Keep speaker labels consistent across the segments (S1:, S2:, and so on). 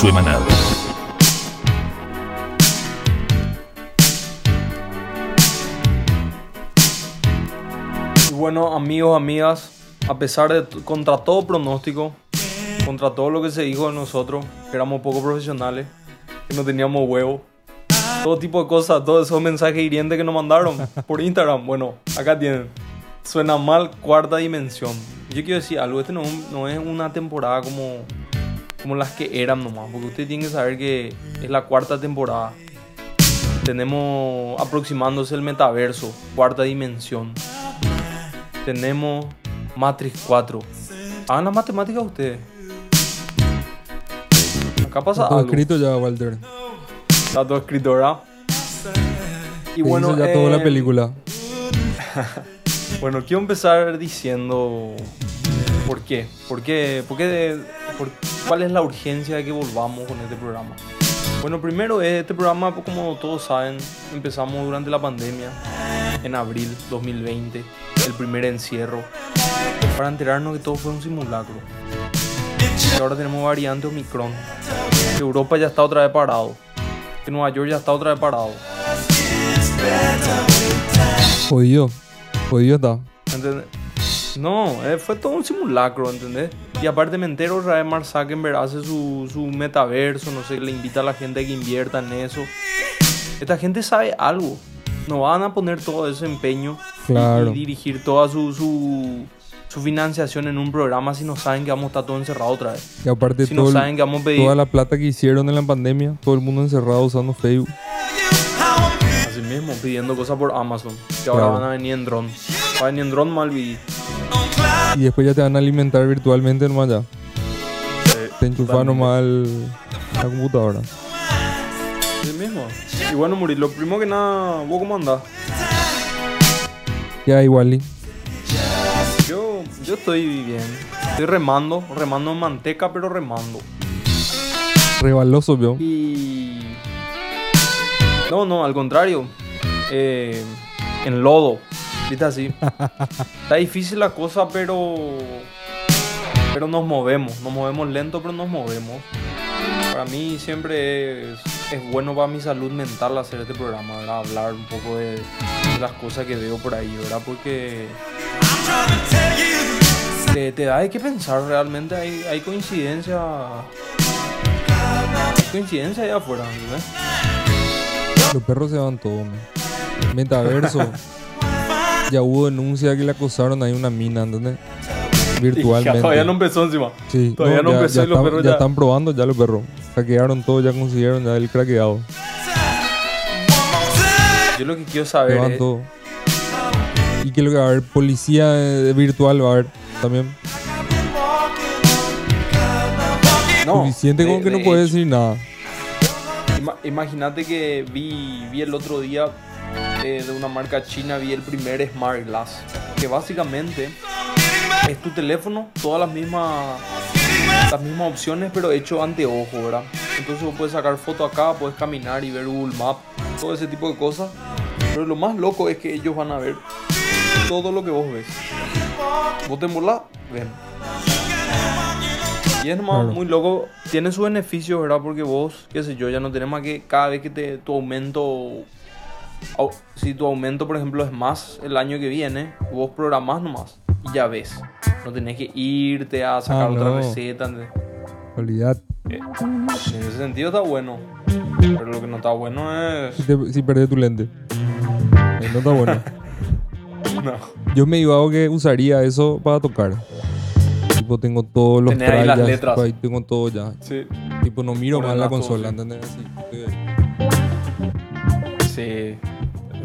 S1: semanal.
S2: Bueno, amigos, amigas, a pesar de contra todo pronóstico, contra todo lo que se dijo de nosotros, que éramos poco profesionales, que no teníamos huevo, todo tipo de cosas, todos esos mensajes hirientes que nos mandaron por Instagram. Bueno, acá tienen. Suena mal cuarta dimensión. Yo quiero decir algo, este no es una temporada como, como las que eran nomás, porque usted tiene que saber que es la cuarta temporada. Tenemos aproximándose el metaverso, cuarta dimensión. Tenemos Matrix 4. Hagan las matemáticas ustedes. Acá pasa
S3: Todo
S2: algo.
S3: escrito ya, Walter.
S2: Está todo escrito, ¿verdad? Y bueno,
S3: ya toda
S2: eh,
S3: la película.
S2: Bueno, quiero empezar diciendo qué. ¿Por qué? ¿Por qué de- por- ¿Cuál es la urgencia de que volvamos con este programa? Bueno, primero este programa, como todos saben, empezamos durante la pandemia, en abril 2020, el primer encierro, para enterarnos que todo fue un simulacro. Ahora tenemos variante Omicron, que Europa ya está otra vez parado, que Nueva York ya está otra vez parado.
S3: Jodido. Jodido está.
S2: ¿Entendés? No, eh, fue todo un simulacro, ¿entendés? Y aparte me entero vez Mark Zuckerberg hace su, su metaverso, no sé, le invita a la gente a que invierta en eso. Esta gente sabe algo. No van a poner todo ese empeño y-
S3: Claro.
S2: y, dirigir toda su, su, su financiación en un programa si no saben que vamos a estar todos encerrados otra vez.
S3: Y aparte
S2: Si
S3: todo
S2: no saben que vamos a pedir...
S3: toda la plata que hicieron en la pandemia, todo el mundo encerrado usando Facebook.
S2: Así mismo, pidiendo cosas por Amazon. Que ahora
S3: Claro.
S2: van a venir en dron. Va a venir en dron mal vi-
S3: Y después ya te van a alimentar virtualmente nomás ya. Te enchufas
S2: totalmente.
S3: nomás la computadora.
S2: Sí mismo. Y bueno, Muri, lo primero que nada, ¿vos cómo andás?
S3: Ya igual. y-
S2: Yo, yo estoy bien. Estoy remando, remando en manteca, pero remando.
S3: Rebaloso, vio.
S2: Y. No, no, al contrario. Eh, en lodo. ¿Viste así? Está difícil la cosa, pero. Pero nos movemos. Nos movemos lento, pero nos movemos. Para mí siempre es, es bueno para mi salud mental hacer este programa, ¿verdad? Hablar un poco de, de las cosas que veo por ahí, ¿verdad? Porque te, te da hay que pensar realmente, hay, hay coincidencia. hay coincidencia allá afuera, ¿verdad?
S3: Los perros se van todos, man. Metaverso. ya hubo denuncia que le acosaron ahí una mina, ¿entendés? Virtualmente.
S2: Todavía no empezó encima.
S3: Sí,
S2: todavía no
S3: ya,
S2: empezó
S3: ya
S2: y los
S3: están,
S2: perros
S3: ya
S2: ya-
S3: están probando ya los perros. Hackearon todo, ya consiguieron ya el craqueado.
S2: Yo lo que quiero saber
S3: Llevan
S2: es,
S3: todo. Y que lo que va a haber, policía eh, virtual va a haber también.
S2: no,
S3: Suficiente
S2: de-
S3: como que no
S2: de
S3: puede
S2: hecho,
S3: decir nada.
S2: ima- Imagínate que vi, vi el otro día eh, de una marca china, vi el primer Smart Glass. Que básicamente es tu teléfono, todas las mismas las mismas opciones, pero hecho anteojo, ¿verdad? Entonces vos puedes sacar foto acá, puedes caminar y ver Google Maps, todo ese tipo de cosas. Pero lo más loco es que ellos van a ver todo lo que vos ves. Vos te embolás, ven. Y es nomás muy loco, tiene sus beneficios, ¿verdad? Porque vos, qué sé yo, ya no tenés más que cada vez que te, tu aumento, au- si tu aumento, por ejemplo, es más el año que viene, vos programás nomás y ya ves. No tenés que irte a sacar
S3: Ah,
S2: otra
S3: no.
S2: receta. ¿entendés?
S3: Olvidad.
S2: Eh, en ese sentido está bueno. Pero lo que no está bueno es...
S3: Si, te- si perdés tu lente. Eh, No está bueno.
S2: No.
S3: Yo me digo que usaría eso para tocar. Tipo, tengo todos los
S2: Tenés ahí las letras.
S3: ahí tengo todo ya.
S2: Sí.
S3: Tipo, no miro más la consola. ¿entendés? Así.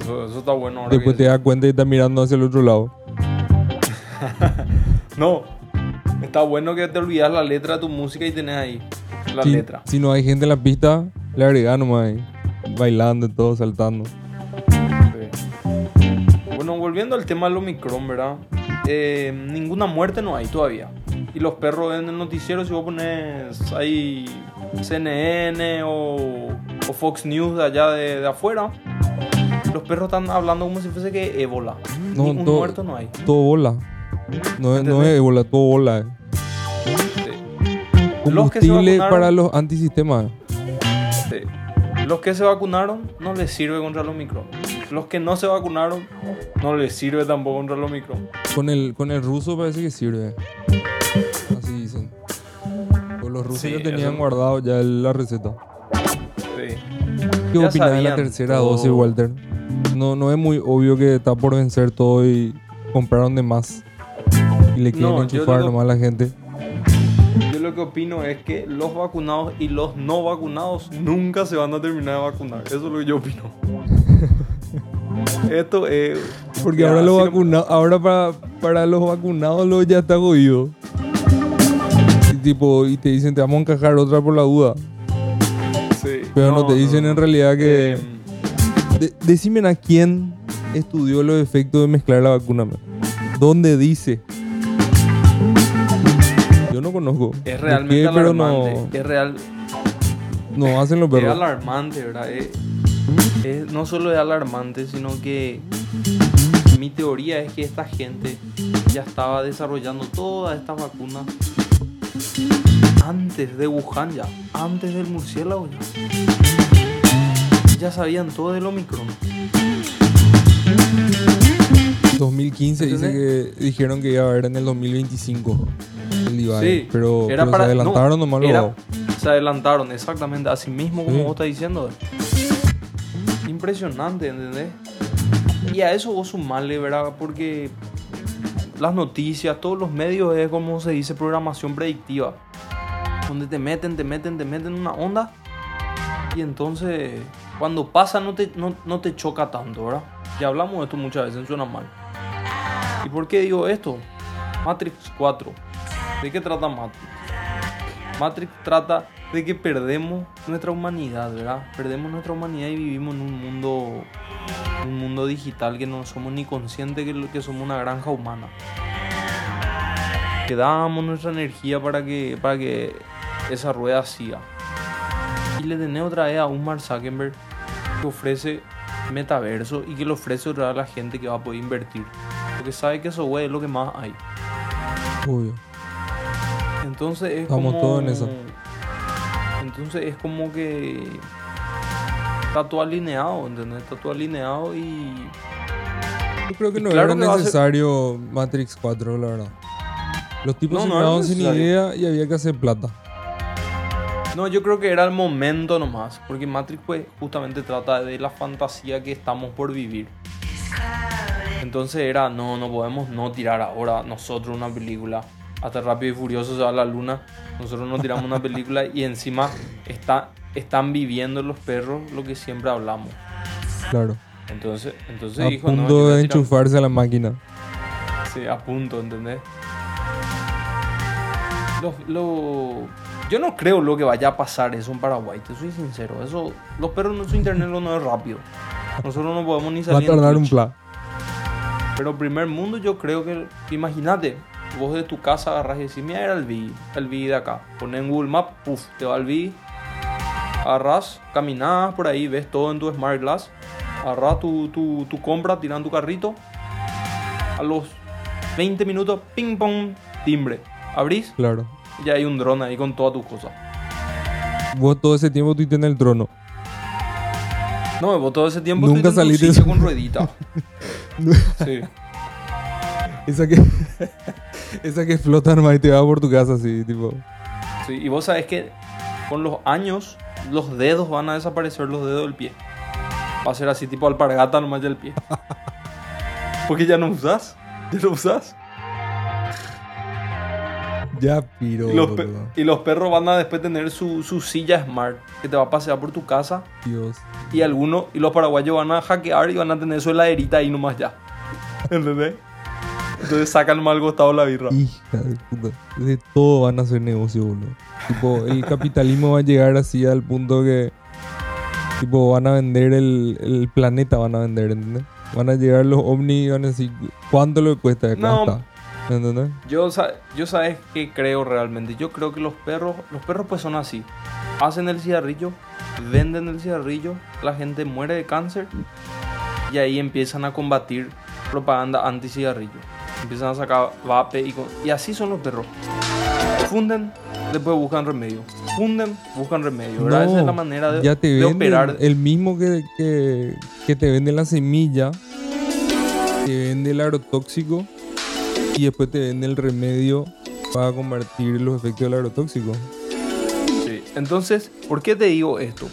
S2: Eso, eso está bueno ahora
S3: Después
S2: que-
S3: te das cuenta y estás mirando hacia el otro lado.
S2: No. Está bueno que te olvidas la letra de tu música y tenés ahí la
S3: Si,
S2: letra.
S3: si no hay gente en la pista, le agregas nomás ahí. Bailando y todo, saltando.
S2: Sí. Bueno, volviendo al tema del Omicron, ¿verdad? Eh, ninguna muerte no hay todavía. Y los perros en el noticiero, si vos pones ahí CNN o, o Fox News de allá de, de afuera, los perros están hablando como si fuese que ébola.
S3: No,
S2: Ni un
S3: todo-
S2: muerto no hay.
S3: Todo bola. No, es- no es bola, todo bola. eh.
S2: Sí. Los que se
S3: Combustible
S2: vacunaron-
S3: para los antisistemas.
S2: Sí. Los que se vacunaron no les sirve contra los micro. Los que no se vacunaron no les sirve tampoco contra los micro.
S3: Con el, con el ruso parece que sirve. Así dicen. Pues los rusos
S2: Sí,
S3: ya tenían
S2: eso-
S3: guardado ya la receta.
S2: Sí.
S3: ¿Qué
S2: Ya
S3: opinas de la tercera
S2: todo.
S3: dosis, Walter? No, no es muy obvio que está por vencer todo y compraron de más. Y le quieren
S2: No,
S3: enchufar nomás a la gente.
S2: Yo lo que opino es que los vacunados y los no vacunados nunca se van a terminar de vacunar. Eso es lo que yo opino. Esto es.
S3: Porque
S2: ya,
S3: ahora, los
S2: así no-
S3: vacuna- ahora para, para los vacunados lo ya está jodido. Y, tipo, y te dicen, te vamos a encajar otra por la duda. Pero no, te dicen en realidad que...
S2: Eh,
S3: De- decime a quién estudió los efectos de mezclar la vacuna. man. ¿Dónde dice? Yo no conozco.
S2: es
S3: ¿De
S2: realmente
S3: qué? pero
S2: alarmante.
S3: no,
S2: Es real.
S3: no hacen los
S2: Es
S3: perros.
S2: alarmante, ¿verdad? Es- es- no solo es alarmante, sino que mi teoría es que esta gente ya estaba desarrollando todas estas vacunas antes de Wuhan ya, antes del murciélago ya. Ya sabían todo del Omicron.
S3: 2015 dice que dijeron que iba a haber en el 2025 el Ibai,
S2: Sí,
S3: pero,
S2: era
S3: pero
S2: para-
S3: se adelantaron
S2: no,
S3: nomás
S2: era-. Se adelantaron, exactamente, así mismo como
S3: Sí.
S2: vos estás diciendo. Impresionante, ¿entendés? Y a eso vos sumarle, ¿verdad? Porque las noticias, todos los medios es como se dice programación predictiva. Donde te meten, te meten, te meten en una onda. Y entonces, cuando pasa, no te, no, no te choca tanto, ¿verdad? Ya hablamos de esto muchas veces, suena mal. ¿Y por qué digo esto? Matrix 4. ¿De qué trata Matrix? Matrix trata de que perdemos nuestra humanidad, ¿verdad? Perdemos nuestra humanidad y vivimos en un mundo, un mundo digital que no somos ni conscientes que, que somos una granja humana. Que damos nuestra energía para que, para que esa rueda siga. Y le tenés otra vez a un Mark Zuckerberg que ofrece metaverso y que le ofrece otra vez a la gente que va a poder invertir. Porque sabe que eso, güey, es lo que más hay.
S3: Obvio.
S2: Entonces es
S3: Estamos
S2: como...
S3: todos en eso.
S2: Entonces es como que... Está todo alineado, ¿entendés? Está todo alineado y...
S3: Yo creo que no
S2: claro
S3: era
S2: que ser-
S3: necesario Matrix 4, la verdad. Los tipos
S2: No,
S3: se sin idea y había que hacer plata.
S2: No, yo creo que era el momento nomás. Porque Matrix pues justamente trata de la fantasía que estamos por vivir. Entonces era, no, no podemos no tirar ahora nosotros una película. Hasta Rápido y Furioso se va a la luna. Nosotros no tiramos una película y encima está, están viviendo los perros lo que siempre hablamos.
S3: Claro.
S2: Entonces, entonces
S3: a
S2: dijo,
S3: punto de enchufarse a la máquina.
S2: Sí, a punto, ¿entendés? Lo, lo- yo no creo lo que vaya a pasar eso en Paraguay, te soy sincero. Eso, los perros en su internet lo no es rápido. Nosotros no podemos ni
S3: Va a
S2: salir.
S3: tardar un plan.
S2: Pero primer mundo yo creo que, imagínate, vos de tu casa agarras y decís, mira, era el B, el B de acá. Pones en Google Maps, puff, te va al B. Agarras, caminas por ahí, ves todo en tu Smart Glass. Agarras tu, tu, tu compra, tiran tu carrito. A los 20 minutos, ping pong, timbre. Abrís
S3: Claro.
S2: Ya hay un dron ahí con todas tus cosas.
S3: Vos todo ese tiempo estuviste en el trono.
S2: No, vos todo ese tiempo
S3: Nunca
S2: en
S3: saliste-
S2: sitio con ruedita. sí.
S3: Esa que. esa que flota nomás y te va por tu casa así, tipo.
S2: Sí, y vos sabés que con los años los dedos van a desaparecer, los dedos del pie. Va a ser así tipo alpargata nomás del pie. Porque ya no usás. Ya no usás.
S3: Ya piro.
S2: Y los, pe-
S3: boludo.
S2: y los perros van a después tener su, su silla smart que te va a pasear por tu casa.
S3: Dios.
S2: Y algunos, y los paraguayos van a hackear y van a tener su heladerita ahí nomás ya. ¿Entendés? Entonces sacan mal costado la birra.
S3: Hija de puta. Todo van a hacer negocio, boludo. Tipo, el capitalismo va a llegar así al punto que. Tipo, van a vender el, el planeta, van a vender, ¿entendés? Van a llegar los ovnis y van a decir, ¿cuánto le cuesta? Acá
S2: No.
S3: está. ¿Entendés?
S2: Yo, yo sabes que creo realmente. Yo creo que los perros, los perros pues son así. Hacen el cigarrillo, venden el cigarrillo, la gente muere de cáncer y ahí empiezan a combatir propaganda anti cigarrillo. Empiezan a sacar vape y, con- y así son los perros. Funden después buscan remedio. Funden, buscan remedio. ¿verdad? Esa es la manera de,
S3: ya te
S2: de operar.
S3: el mismo que, que, que te vende la semilla, te vende el agrotóxico y después te vende el remedio para convertir los efectos del agrotóxico.
S2: Sí. Entonces, ¿por qué te digo esto?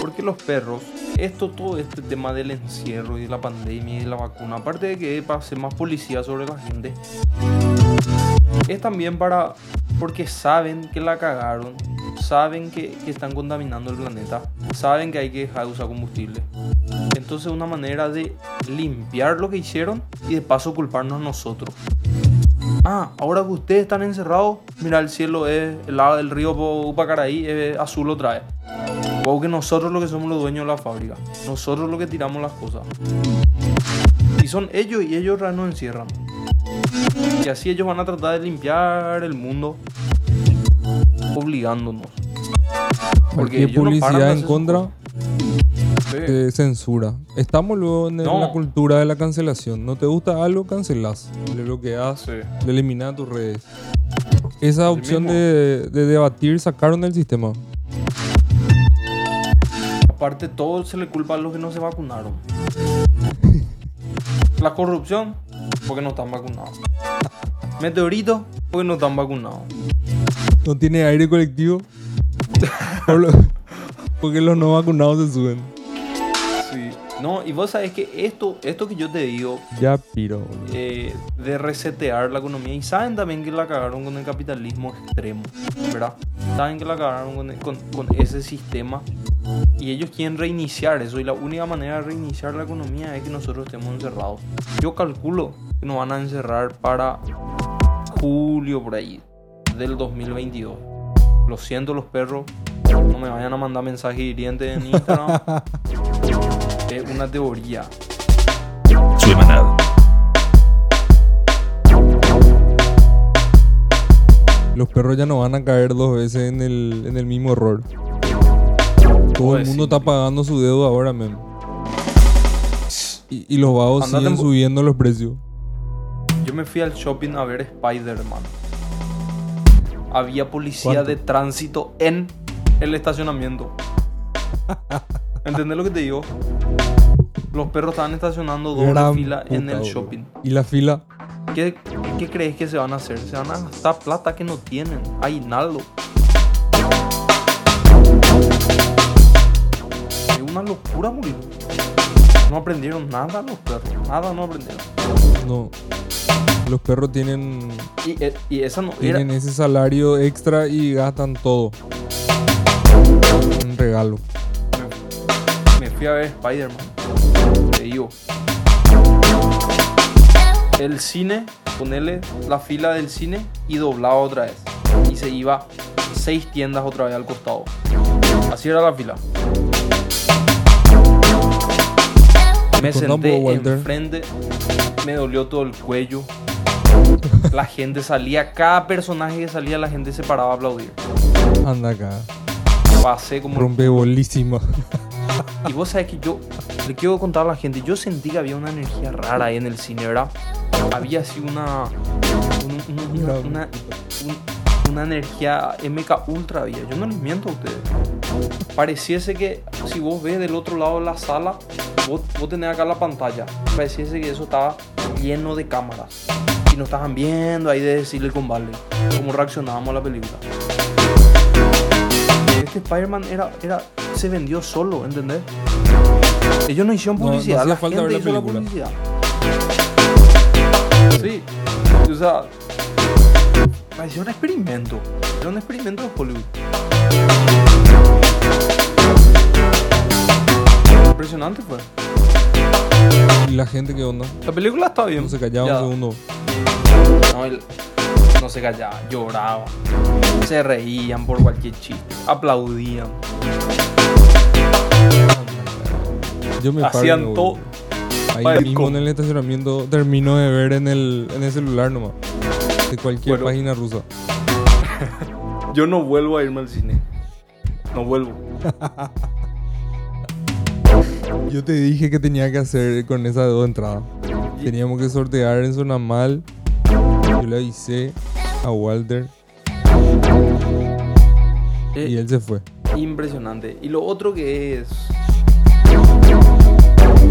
S2: Porque los perros, esto, todo este tema del encierro y de la pandemia y de la vacuna, aparte de que ser más policía sobre la gente, es también para, porque saben que la cagaron, saben que, que están contaminando el planeta, saben que hay que dejar de usar combustible. Entonces una manera de limpiar lo que hicieron y de paso culparnos nosotros. Ah, ahora que ustedes están encerrados, mira el cielo es el lado del río Upacaraí es azul otra vez. O que nosotros lo que somos los dueños de la fábrica. Nosotros lo que tiramos las cosas. Y son ellos y ellos nos encierran. Y así ellos van a tratar de limpiar el mundo obligándonos. Porque no de
S3: publicidad en contra
S2: Sí.
S3: te censura. Estamos luego en
S2: No.
S3: la cultura de la cancelación. No te gusta algo, cancelás. Le bloqueas,
S2: Sí.
S3: le eliminas tus redes. Esa opción de, de debatir sacaron del sistema.
S2: Aparte, todo se le culpa a los que no se vacunaron. La corrupción, porque no están vacunados. Meteorito, porque no están vacunados.
S3: No tiene aire colectivo. Porque los no vacunados se suben.
S2: No, y vos sabés que esto, esto que yo te digo,
S3: Ya piro.
S2: eh, de resetear la economía, y saben también que la cagaron con el capitalismo extremo, ¿verdad? Saben que la cagaron con, con- con ese sistema. Y ellos quieren reiniciar eso. Y la única manera de reiniciar la economía es que nosotros estemos encerrados. Yo calculo que nos van a encerrar para julio por ahí del 2022. Lo siento los perros. No me vayan a mandar mensajes hirientes en Instagram. una teoría.
S1: Semanal.
S3: Los perros ya no van a caer dos veces en el, en el mismo error. Todo el
S2: Pues
S3: mundo está pagando su deuda ahora, men. Y, y los vagos
S2: Andate
S3: siguen subiendo los precios.
S2: Yo me fui al shopping a ver Spider-Man. Había policía
S3: ¿Cuánto?
S2: de tránsito en el estacionamiento. ¿Entendés lo que te digo? Los perros estaban estacionando doble
S3: Gran
S2: fila en el shopping.
S3: Y la fila.
S2: ¿Qué, ¿Qué crees que se van a hacer? Se van a gastar plata que no tienen. Aguinaldo. Es una locura, boludo. No aprendieron nada los perros. Nada no aprendieron.
S3: No. Los perros tienen,
S2: Y, e- y esa no era,
S3: tienen ese salario extra y gastan todo. Un regalo.
S2: Fui a ver Spider-Man. El cine, ponerle la fila del cine y doblaba otra vez. Y se iba seis tiendas otra vez al costado. Así era la fila. Me senté enfrente, me dolió todo el cuello. La gente salía, cada personaje que salía, la gente se paraba a aplaudir.
S3: Anda acá.
S2: Pasé como
S3: Rompe bolísima.
S2: Y vos sabés que yo le quiero contar a la gente, yo sentí que había una energía rara ahí en el cine, ¿verdad? Había así una. un- un- una, una, un- una energía MK Ultra había. Yo no les miento a ustedes. Pareciese que si vos ves del otro lado de la sala, vos, vos tenés acá la pantalla. Pareciese que eso estaba lleno de cámaras. Y nos estaban viendo ahí de Silicon Valley. Cómo reaccionábamos a la película. Spider-Man era, era, se vendió solo, ¿entendés? Ellos no hicieron
S3: No, no
S2: publicidad,
S3: hacía
S2: la
S3: falta
S2: gente
S3: ver la
S2: hizo la publicidad. Sí, o sea, parecía un experimento. Era un experimento de Hollywood. Impresionante fue.
S3: ¿Y la gente qué onda?
S2: La película está bien.
S3: No se callaba
S2: Ya.
S3: un segundo.
S2: No, él no se callaba, lloraba. Se reían por cualquier chiste. Aplaudían.
S3: Yo me
S2: Hacían todo.
S3: Ahí mismo en el estacionamiento termino de ver en el, en el celular nomás. De cualquier
S2: Bueno.
S3: página rusa.
S2: Yo no vuelvo a irme al cine. No vuelvo.
S3: Yo te dije que tenía que hacer con esas dos entradas. Teníamos que sortear en zona mal. Yo le avisé a Walter.
S2: Eh,
S3: Y él se fue.
S2: Impresionante. Y lo otro que es.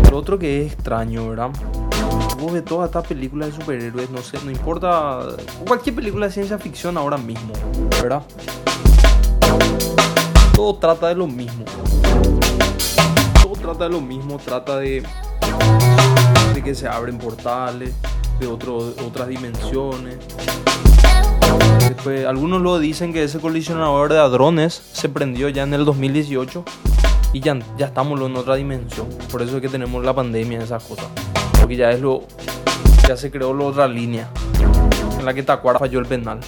S2: Lo otro que es extraño, ¿verdad? Vos ves todas estas películas de superhéroes, no sé, no importa. Cualquier película de ciencia ficción ahora mismo, ¿verdad? Todo trata de lo mismo. Todo trata de lo mismo, trata de. de que se abren portales, de otro- otras dimensiones. Después, algunos lo dicen que ese colisionador de hadrones se prendió ya en el 2018 y ya, ya estamos en otra dimensión. Por eso es que tenemos la pandemia y esas cosas. Porque ya es lo. Ya se creó la otra línea en la que Tacuara falló el penal.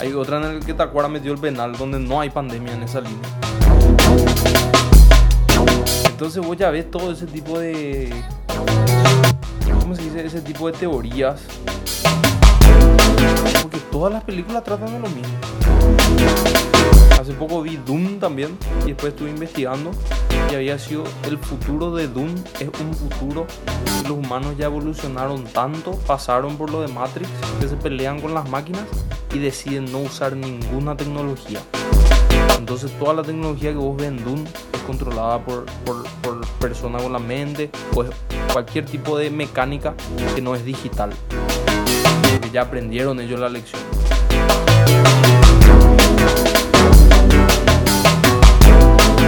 S2: Hay otra en la que Tacuara metió el penal donde no hay pandemia en esa línea. Entonces vos ya ves todo ese tipo de. ¿Cómo se dice? Ese tipo de teorías porque todas las películas tratan de lo mismo. Hace poco vi Doom también y después estuve investigando y había sido el futuro de Doom es un futuro los humanos ya evolucionaron tanto, pasaron por lo de Matrix, que se pelean con las máquinas y deciden no usar ninguna tecnología. Entonces toda la tecnología que vos ves en Doom controlada por, por, por personas con la mente o es cualquier tipo de mecánica que no es digital porque ya aprendieron ellos la lección.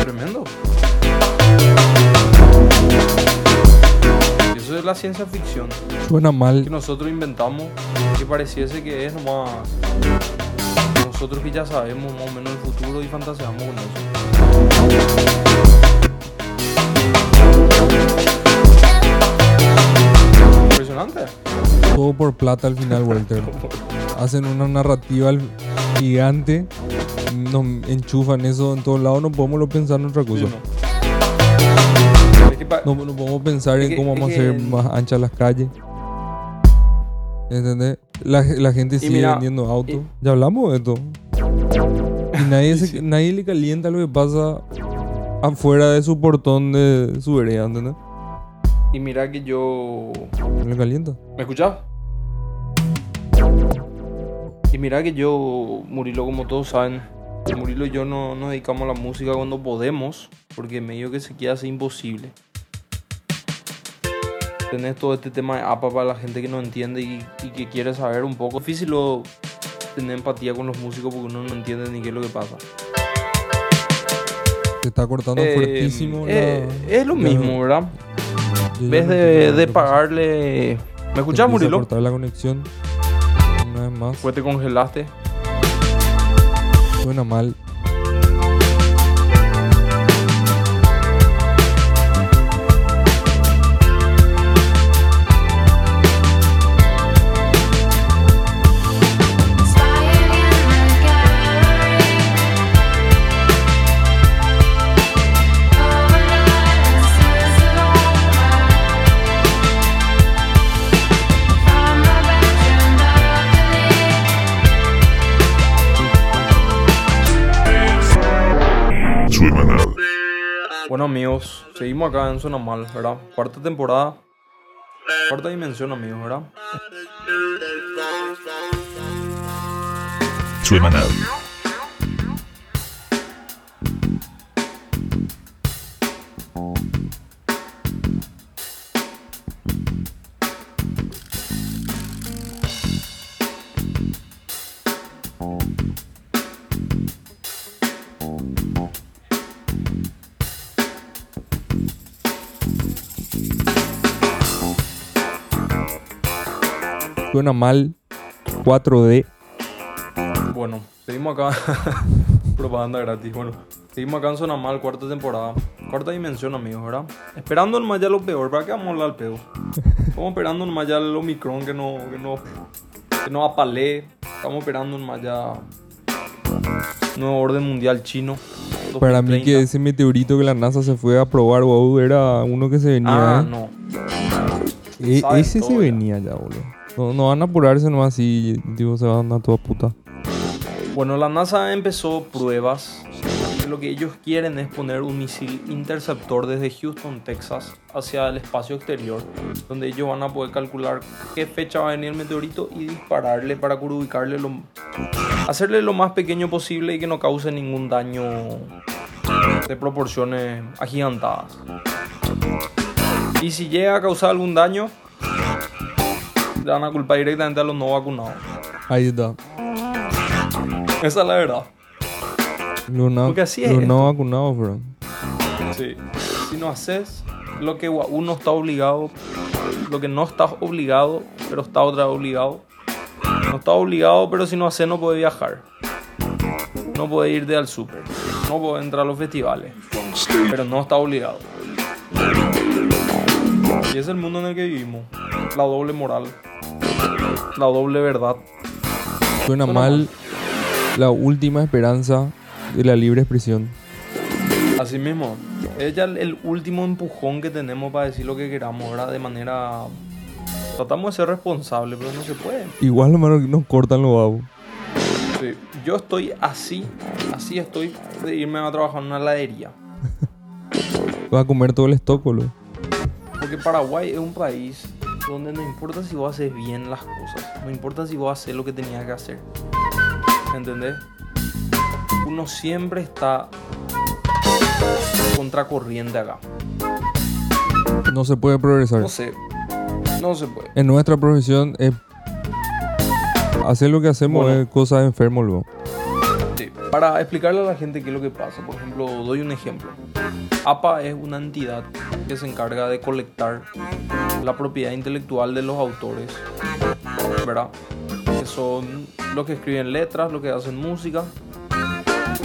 S2: Tremendo. Eso es la ciencia ficción
S3: Suena
S2: que
S3: mal.
S2: nosotros inventamos que pareciese que es nomás nosotros que ya sabemos más o menos el futuro y fantaseamos con eso. Impresionante.
S3: Todo por plata al final, Walter. Hacen una narrativa gigante. Nos enchufan eso en todos lados. No podemos lo pensar en otra cosa.
S2: Sí, no. Es que pa-
S3: No, no podemos pensar
S2: Es
S3: en
S2: que-
S3: cómo vamos a hacer más anchas las calles. ¿Entendés? La, la gente sigue
S2: mira,
S3: vendiendo autos.
S2: y-
S3: Ya hablamos de esto. Y nadie, se- nadie le calienta lo que pasa afuera de su portón de su vereda, ¿entendés?
S2: Y mira que yo.
S3: No le calienta.
S2: ¿Me escuchás? Y mira que yo, Murilo, como todos saben, Murilo y yo no nos dedicamos a la música cuando podemos, porque medio que se queda así imposible. Tenés todo este tema de APA para la gente que no entiende y, y que quiere saber un poco. Difícil lo- tener empatía con los músicos porque uno no entiende ni qué es lo que pasa.
S3: Se está cortando
S2: Eh,
S3: fuertísimo.
S2: eh,
S3: la-
S2: es lo
S3: la-
S2: mismo, ¿verdad? En vez de, de pagarle... ¿Me escuchás, Murilo?
S3: cortar la conexión. Una vez más.
S2: Pues te congelaste.
S3: Suena mal.
S2: Bueno amigos, seguimos acá en Zona Mal, ¿verdad? Cuarta temporada. Cuarta dimensión amigos, ¿verdad?
S1: Semanal.
S3: Suena mal. 4D.
S2: Bueno, seguimos acá. Propaganda gratis. Bueno, seguimos acá en Zona Mal, cuarta temporada. Cuarta dimensión amigos, ¿verdad? Esperando nomás ya lo peor, ¿para qué vamos a hablar al pedo? Estamos esperando nomás ya el Omicron que no, que no, que no. Estamos esperando nomás ya nuevo orden mundial chino.
S3: Para mí
S2: 2030.
S3: que ese meteorito que la NASA se fue a probar, wow, era uno que se venía.
S2: Ah,
S3: ¿eh?
S2: no.
S3: E- ese se venía ya, boludo. No, no van a apurarse nomás así, digo, se van a toda puta.
S2: Bueno, la NASA empezó pruebas lo que ellos quieren es poner un misil interceptor desde Houston, Texas, hacia el espacio exterior, donde ellos van a poder calcular qué fecha va a venir el meteorito y dispararle para ubicarle lo, hacerle lo más pequeño posible y que no cause ningún daño de proporciones agigantadas. Y si llega a causar algún daño, le van a culpar directamente a los no vacunados.
S3: Ahí está.
S2: Esa es la verdad.
S3: Los no,
S2: Porque así es
S3: los no vacunados, bro.
S2: Sí. Si no haces lo que uno está obligado, lo que no estás obligado, pero está otra obligado. No estás obligado, pero si no haces no puedes viajar. No puedes irte al súper. No puedes entrar a los festivales. Pero no está obligado. Y es el mundo en el que vivimos. La doble moral. La doble verdad.
S3: Suena mal la última esperanza de la libre expresión.
S2: Así mismo, es ya el- último empujón que tenemos para decir lo que queramos, ¿verdad? De manera... Tratamos de ser responsables, pero no se puede.
S3: Igual, hermano, que nos cortan los babos.
S2: Sí, Yo estoy así, así estoy de irme a trabajar en una heladería.
S3: Vas a comer todo el boludo.
S2: Porque Paraguay es un país donde no importa si vos haces bien las cosas, no importa si vos haces lo que tenías que hacer. ¿Entendés? Uno siempre está contracorriente acá.
S3: No se puede progresar.
S2: No sé, no se puede.
S3: En nuestra profesión es hacer lo que hacemos
S2: Bueno.
S3: es cosa de enfermo, luego.
S2: Para explicarle a la gente qué es lo que pasa, por ejemplo, doy un ejemplo. APA es una entidad que se encarga de colectar la propiedad intelectual de los autores, ¿verdad? Que son los que escriben letras, los que hacen música,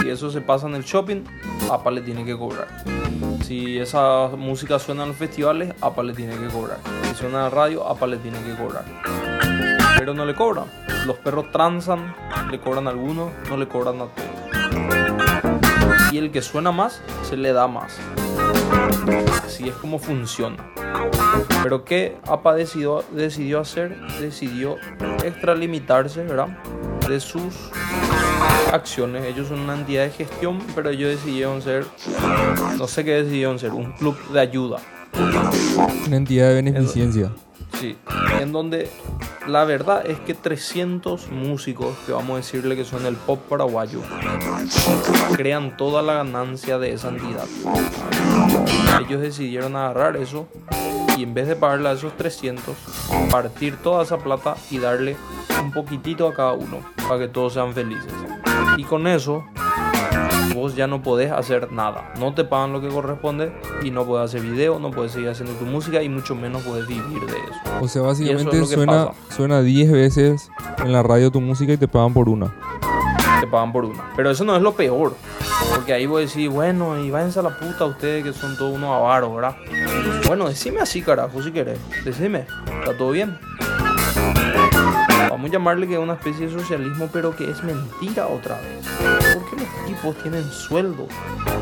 S2: y eso se pasa en el shopping, APA le tiene que cobrar. Si esa música suena en los festivales, APA le tiene que cobrar. Si suena en la radio, APA le tiene que cobrar. Pero no le cobran. Los perros transan, le cobran a algunos, no le cobran a todos. Y el que suena más, se le da más. Así es como funciona. Pero ¿qué APA decidió, decidió hacer? Decidió extralimitarse, ¿verdad? De sus acciones. Ellos son una entidad de gestión, pero ellos decidieron ser, no sé qué decidieron ser, un club de ayuda.
S3: Una entidad de beneficencia.
S2: Sí, en donde la verdad es que 300 músicos, que vamos a decirle que son el pop paraguayo, crean toda la ganancia de esa entidad. Ellos decidieron agarrar eso y en vez de pagarle a esos 300, partir toda esa plata y darle un poquitito a cada uno para que todos sean felices. Y con eso, vos ya no podés hacer nada. No te pagan lo que corresponde y no puedes hacer video, no puedes seguir haciendo tu música y mucho menos puedes vivir de eso.
S3: O sea, básicamente
S2: es
S3: suena,
S2: pasa.
S3: suena 10 veces en la radio tu música y te pagan por una.
S2: te pagan por una. Pero eso no es lo peor. Porque ahí voy a decir, bueno, y váyanse a la puta ustedes que son todos unos avaros, ¿verdad? Bueno, decime así, carajo, si querés. Decime, ¿está todo bien? Vamos a llamarle que es una especie de socialismo, pero que es mentira otra vez. Porque los tipos tienen sueldo.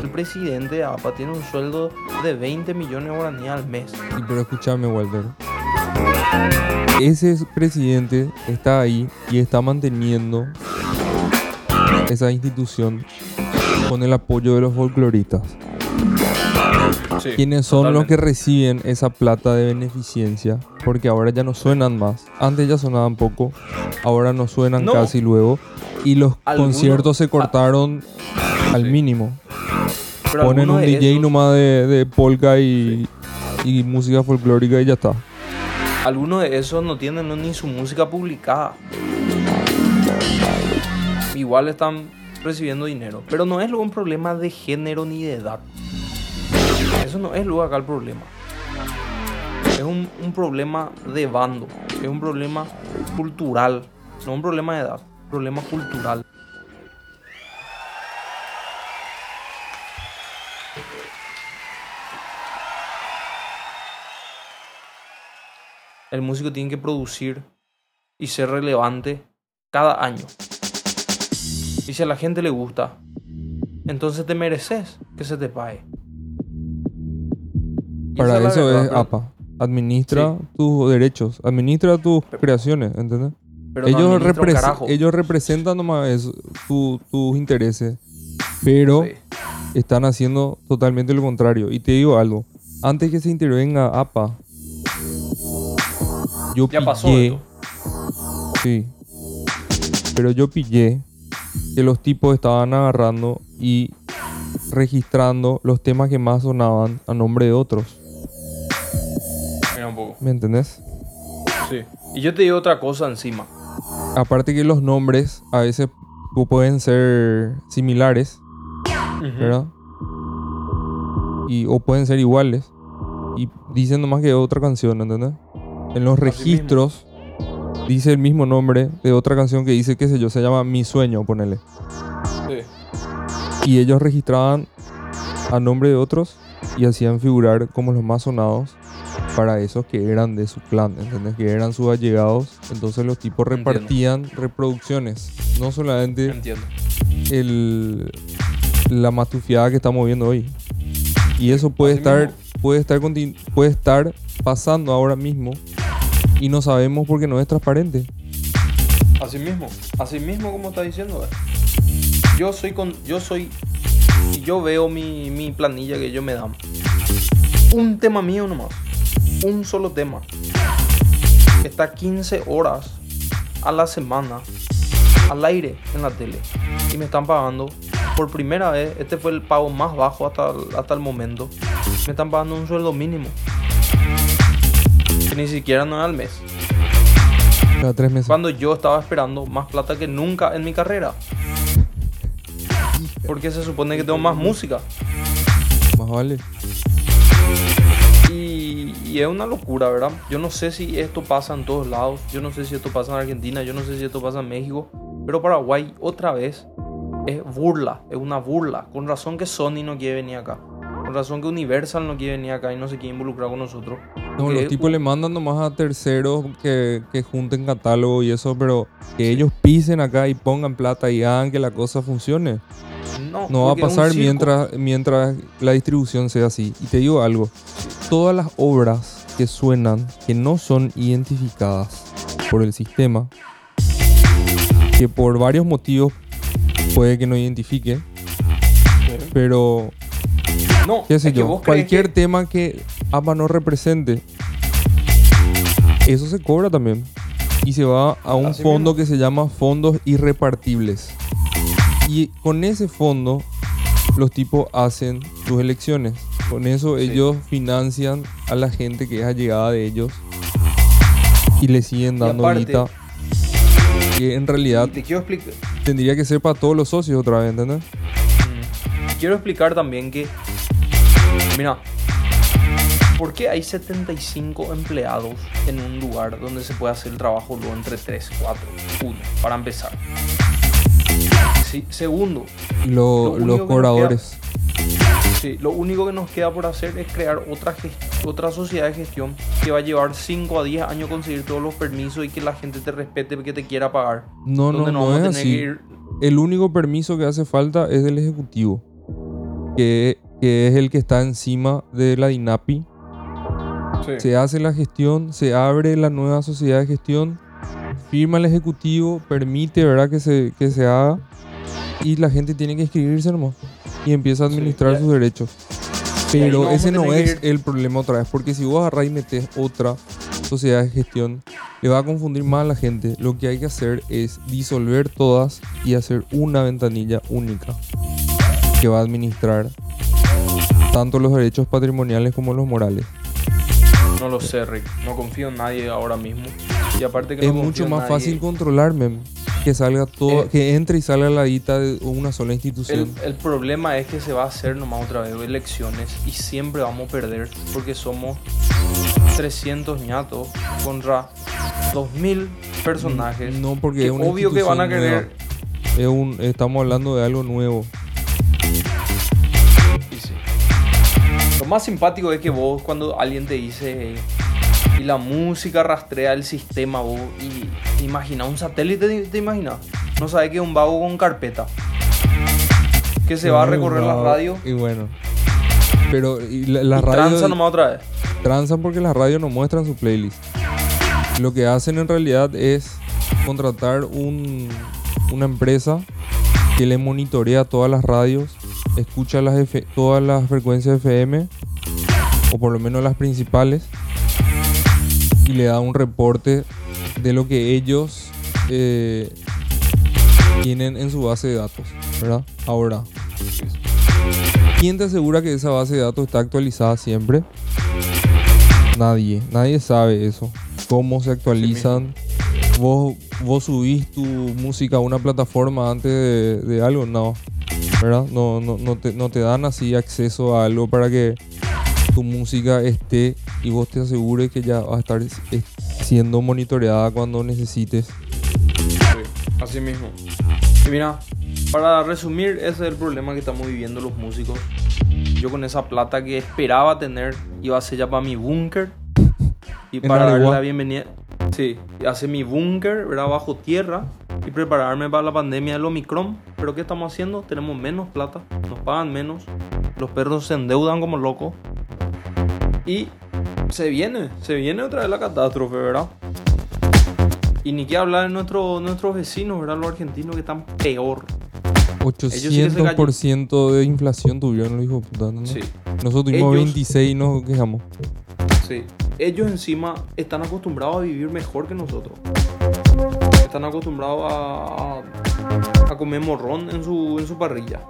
S2: El presidente de APA tiene un sueldo de 20 millones de guaraníes al mes.
S3: Y pero escúchame, Walter. Ese presidente está ahí y está manteniendo esa institución con el apoyo de los folcloristas.
S2: Sí,
S3: ¿Quiénes son los que reciben esa plata de beneficencia? Porque ahora ya no suenan más. Antes ya sonaban poco, ahora no suenan
S2: No.
S3: casi luego. Y los conciertos se
S2: ah,
S3: cortaron al mínimo.
S2: Pero
S3: Ponen un DJ
S2: esos-
S3: nomás de, de polka y, y música folclórica y ya está.
S2: Algunos de esos no tienen ni su música publicada. Igual están recibiendo dinero. Pero no es luego un problema de género ni de edad. Eso no es luego acá el problema. Es un, un problema de bando. Es un problema cultural. No un problema de edad. Problema cultural. El músico tiene que producir y ser relevante cada año. Y si a la gente le gusta, entonces te mereces que se te pague. Y
S3: Para eso es APA. Administra
S2: Sí.
S3: tus derechos, administra tus creaciones, ¿entendés?
S2: Pero no
S3: ellos,
S2: carajo.
S3: ellos representan nomás eso, tu- tus intereses, pero
S2: Sí.
S3: están haciendo totalmente lo contrario. Y te digo algo, antes que se intervenga APA, yo
S2: Ya pasó
S3: pillé-
S2: esto.
S3: Sí. Pero yo pillé que los tipos estaban agarrando y registrando los temas que más sonaban a nombre de otros.
S2: Mira un poco.
S3: ¿Me entendés?
S2: Sí. Y yo te digo otra cosa encima.
S3: Aparte que los nombres a veces pu- pueden ser similares. ¿verdad? Y, o pueden ser iguales. Y dicen nomás que otra canción, ¿entendés? En los registros dice el mismo nombre de otra canción que dice, qué sé yo, se llama Mi Sueño, ponele.
S2: Sí.
S3: Y ellos registraban a nombre de otros y hacían figurar como los más sonados para esos que eran de su clan, ¿entendés? Que eran sus allegados. Entonces los tipos
S2: Entiendo.
S3: repartían reproducciones. No solamente
S2: Entiendo.
S3: el, la matufiada que estamos viendo hoy. Y eso puede
S2: Así
S3: estar,
S2: mismo.
S3: puede, estar puede estar pasando ahora mismo y no sabemos porque no es transparente.
S2: Así mismo. Así mismo como está diciendo. eh. Yo soy con. Yo soy. Yo veo mi, mi planilla que ellos me dan. Un tema mío nomás. Un solo tema. Está 15 horas a la semana al aire en la tele. Y me están pagando por primera vez. Este fue el pago más bajo hasta, el- hasta el momento. Me están pagando un sueldo mínimo. Que ni siquiera no es al mes.
S3: Cada tres meses.
S2: Cuando yo estaba esperando más plata que nunca en mi carrera. Porque se supone que tengo más música.
S3: Más vale.
S2: Y, es una locura, ¿verdad? Yo no sé si esto pasa en todos lados. Yo no sé si esto pasa en Argentina. Yo no sé si esto pasa en México. Pero Paraguay, otra vez, es burla. Es una burla. Con razón que Sony no quiere venir acá. Con razón que Universal no quiere venir acá y no se quiere involucrar con nosotros.
S3: No, los tipos le mandan nomás a terceros que, que junten catálogo y eso, pero que ellos pisen acá y pongan plata y hagan que la cosa funcione.
S2: No,
S3: No va a pasar mientras, mientras la distribución sea así. Y te digo algo, todas las obras que suenan, que no son identificadas por el sistema, que por varios motivos puede que no identifique, pero
S2: No,
S3: qué sé yo, cualquier
S2: que-
S3: tema que APA no represente, eso se cobra también. Y se va a un
S2: Así
S3: fondo
S2: mismo.
S3: que se llama fondos irrepartibles. Y con ese fondo, los tipos hacen sus elecciones. Con eso
S2: Sí.
S3: ellos financian a la gente que es allegada de ellos. Y le siguen dando guita. Que en realidad
S2: te quiero explicar.
S3: tendría que ser para todos los socios otra vez, ¿entendés?
S2: Mm. Quiero explicar también que, mira, ¿por qué hay 75 empleados en un lugar donde se puede hacer el trabajo luego entre 3, 4, 1, para empezar? Sí, segundo,
S3: Lo- los cobradores.
S2: sí, lo único que nos queda por hacer es crear otra, otra sociedad de gestión que va a llevar 5 a 10 años conseguir todos los permisos y que la gente te respete que te quiera pagar.
S3: No, no, no es así.
S2: ir-
S3: El único permiso que hace falta es del Ejecutivo, que, que es el que está encima de la DINAPI. Se hace la gestión, se abre la nueva sociedad de gestión, firma el Ejecutivo, permite ¿verdad? Que, se, que se haga y la gente tiene que inscribirse nomás y empieza a administrar sus derechos. Pero ese no es el problema otra vez, porque si vos agarrás y metes otra sociedad de gestión, le va a confundir más a la gente. Lo que hay que hacer es disolver todas y hacer una ventanilla única que va a administrar tanto los derechos patrimoniales como los morales.
S2: No lo sé, Rick. No confío en nadie ahora mismo. Y aparte que
S3: Es
S2: no
S3: mucho más
S2: nadie,
S3: fácil controlar, mem, que salga todo,
S2: Eh,
S3: que entre y salga la guita de una sola institución.
S2: El, el problema es que se va a hacer nomás otra vez elecciones y siempre vamos a perder porque somos 300 ñatos contra 2000 personajes.
S3: no, porque
S2: que
S3: es
S2: obvio que van a querer.
S3: Es un- estamos hablando de algo nuevo.
S2: Y sí. Lo más simpático es que vos, cuando alguien te dice y la música rastrea el sistema, vos y te imaginas un satélite, te, te imaginas. No sabes que es un vago con carpeta que se va a recorrer la
S3: No,
S2: radio
S3: Y bueno. Pero y la, la
S2: y
S3: radio
S2: tranza nomás otra vez.
S3: transan porque las radios no muestran su playlist. Lo que hacen en realidad es contratar un- una empresa que le monitorea todas las radios escucha las F- todas las frecuencias FM, o por lo menos las principales, y le da un reporte de lo que ellos eh, tienen en su base de datos, ¿verdad? Ahora, ¿quién te asegura que esa base de datos está actualizada siempre? Nadie, nadie sabe eso. ¿Cómo se actualizan? ¿Vos, vos subís tu música a una plataforma antes de, de algo? No, ¿verdad? No, no, no, te, no te dan así acceso a algo para que tu música esté y vos te asegures que ya va a estar es- siendo monitoreada cuando necesites.
S2: Sí, así mismo. Y mira, para resumir, ese es el problema que estamos viviendo los músicos. Yo con esa plata que esperaba tener, iba a hacer ya para mi búnker. Y para darle la bienvenida. Sí, hacer mi búnker, ¿verdad? Bajo tierra. Y prepararme para la pandemia del Omicron. Pero ¿qué estamos haciendo? Tenemos menos plata. Nos pagan menos. Los perros se endeudan como locos. Y se viene, se viene otra vez la catástrofe, ¿verdad? Y ni que hablar de nuestro- nuestros vecinos, ¿verdad? Los argentinos que están peor. sí que se
S3: 800% de inflación tuvieron los hijos puta, ¿no?
S2: Sí,
S3: Nosotros tuvimos
S2: Ellos-
S3: 26 y nos quejamos.
S2: sí. Ellos encima están acostumbrados a vivir mejor que nosotros. Están acostumbrados a, a, a comer morrón en su, en su parrilla.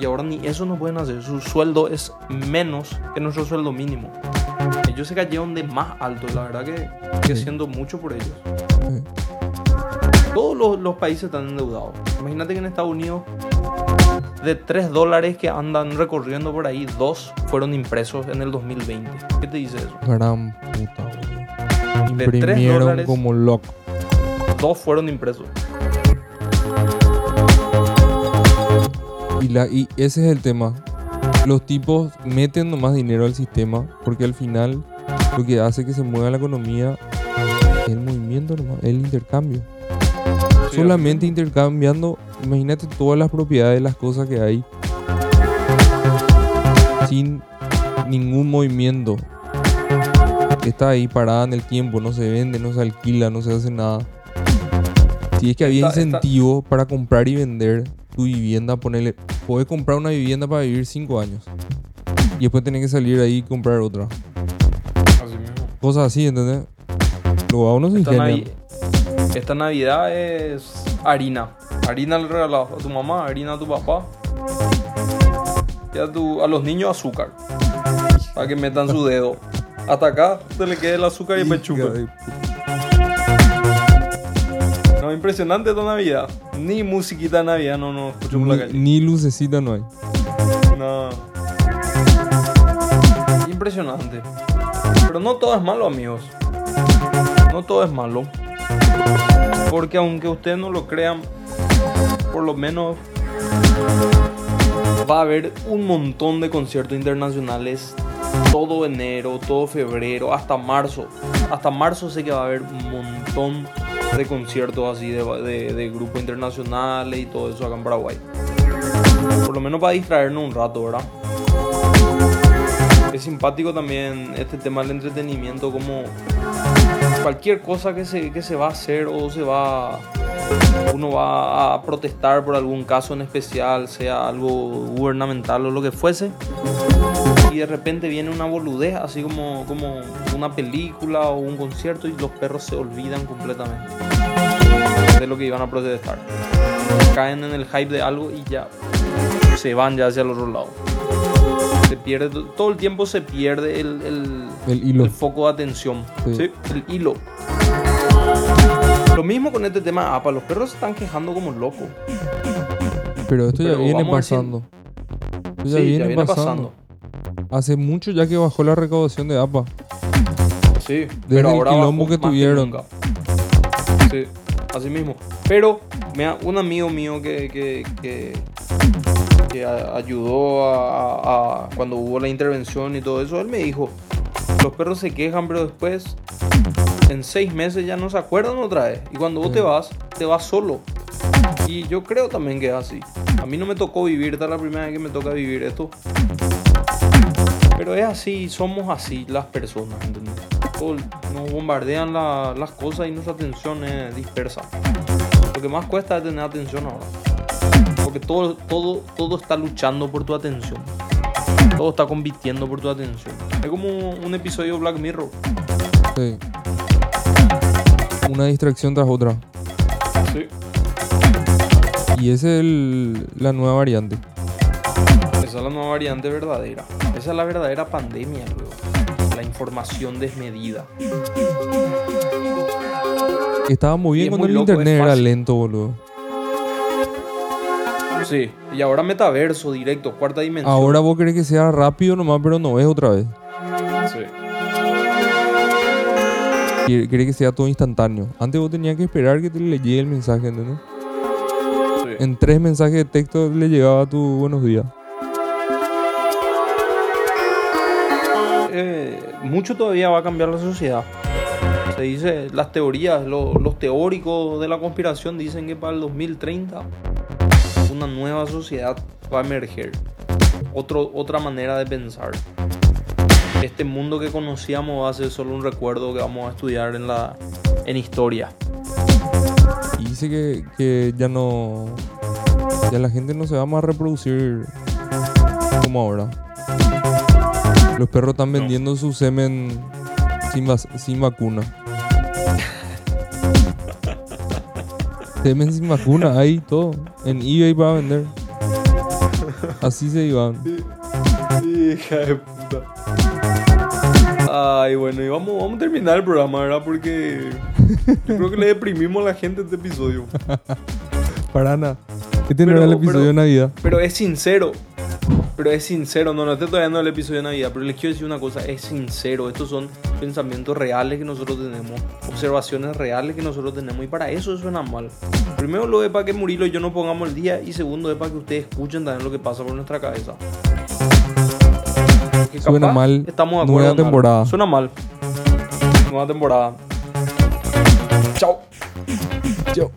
S2: Y ahora ni eso no pueden hacer. Su sueldo es menos que nuestro sueldo mínimo. Ellos se cayeron de más alto. La verdad que, que
S3: Sí.
S2: siendo mucho por ellos. Todos los, los países están endeudados. Imagínate que en Estados Unidos, de 3 dólares que andan recorriendo por ahí, 2 fueron impresos en el 2020. ¿Qué te dice eso?
S3: Gran puta.
S2: De tres
S3: Imprimieron
S2: dólares.
S3: como loco.
S2: 2 fueron impresos.
S3: Y, la, y ese es el tema. Los tipos meten nomás dinero al sistema porque al final lo que hace que se mueva la economía es el movimiento nomás, el intercambio. Solamente intercambiando, imagínate todas las propiedades, las cosas que hay sin ningún movimiento. Está ahí parada en el tiempo, no se vende, no se alquila, no se hace nada. Si es que había
S2: Está- está-
S3: incentivo para comprar y vender tu vivienda, ponerle, podés comprar una vivienda para vivir 5 años. Y después tenés que salir ahí y comprar otra.
S2: Así mismo.
S3: Cosas así, ¿entendés? Luego a uno se
S2: Esta. Navi- esta Navidad es harina. Harina le regalado a tu mamá, harina a tu papá. Y a, tu- a los niños azúcar. Para que metan su dedo. Hasta acá se le quede el azúcar y
S3: Hija
S2: pechuga. No, impresionante esta Navidad. Ni musiquita de Navidad, no, no, escucho por la calle.
S3: ni lucecita no hay.
S2: No. Impresionante. Pero no todo es malo, amigos. No todo es malo. Porque aunque ustedes no lo crean, por lo menos va a haber un montón de conciertos internacionales todo enero, todo febrero, hasta marzo. Hasta marzo sé que va a haber un montón de conciertos así de, de- grupos internacionales y todo eso acá en Paraguay. Por lo menos para distraernos un rato, ¿verdad? Es simpático también este tema del entretenimiento, como cualquier cosa que se, que se va a hacer o se va uno va a protestar por algún caso en especial, sea algo gubernamental o lo que fuese, y de repente viene una boludez, así como, como una película o un concierto, y los perros se olvidan completamente de lo que iban a protestar. Caen en el hype de algo y ya se van ya hacia el otro lado. Se pierde, todo el tiempo se pierde el, el-
S3: El hilo.
S2: el foco de atención.
S3: Sí.
S2: ¿sí? El hilo. Lo mismo con este tema APA. Los perros se están quejando como locos.
S3: Pero esto ya
S2: Pero
S3: viene
S2: si-
S3: pasando. Esto ya
S2: Sí,
S3: viene, pasando. Hace mucho ya que bajó la recaudación de APA.
S2: Sí,
S3: Desde el
S2: ahora
S3: quilombo que tuvieron.
S2: Sí, así mismo. Pero mira, un amigo mío que, que, que, que a- ayudó a, a- a- cuando hubo la intervención y todo eso, él me dijo, los perros se quejan, pero después en seis meses ya no se acuerdan otra vez. Y cuando vos te vas, te vas solo. Y yo creo también que es así. A mí no me tocó vivir, esta es la primera vez que me toca vivir esto. Pero es así, somos así las personas, ¿entendés? Nos bombardean la- las cosas y nuestra atención es dispersa. Lo que más cuesta es tener atención ahora. Porque todo, todo, todo está luchando por tu atención. Todo está compitiendo por tu atención. Es como un episodio de Black Mirror.
S3: Sí. Una distracción tras otra.
S2: Sí.
S3: Y esa es el- la nueva variante.
S2: Esa es la nueva variante verdadera. Esa es la verdadera pandemia, luego. La información desmedida.
S3: Estaba muy bien
S2: es
S3: cuando
S2: muy
S3: el
S2: loco,
S3: internet era lento, boludo.
S2: Sí. Y ahora metaverso directo, cuarta dimensión.
S3: Ahora vos querés que sea rápido nomás, pero no es otra vez.
S2: Sí.
S3: Quer- Querés que sea todo instantáneo. Antes vos tenías que esperar que te le llegue el mensaje, ¿entendés?
S2: sí.
S3: En tres mensajes de texto le llegaba tu buenos días.
S2: Mucho todavía va a cambiar la sociedad. Se dice, las teorías, lo- los teóricos de la conspiración dicen que para el 2030 una nueva sociedad va a emerger. Otra manera de pensar. Este mundo que conocíamos va a ser solo un recuerdo que vamos a estudiar en la en historia.
S3: Y dice que, que ya no. Ya la gente no se va más a reproducir como ahora. Los perros están vendiendo su semen sin, vacuna. semen sin vacuna, ahí todo. En eBay para vender. Así se iban.
S2: Hija de puta. Ay, bueno, y vamos, vamos a terminar el programa, ¿verdad? Porque yo creo que le deprimimos a la gente este episodio.
S3: Para nada. Este no era el episodio
S2: pero-
S3: de Navidad.
S2: Pero es sincero. Pero es sincero. No, no, este todavía no el episodio de Navidad. Pero les quiero decir una cosa. Es sincero. Estos son pensamientos reales que nosotros tenemos. Observaciones reales que nosotros tenemos. Y para eso suena mal. Primero lo es para que Murilo y yo no pongamos el día. Y segundo es para que ustedes escuchen también lo que pasa por nuestra cabeza.
S3: Suena mal.
S2: Estamos de acuerdo
S3: Nueva temporada.
S2: Suena mal. Nueva temporada. Chao.
S3: Chao.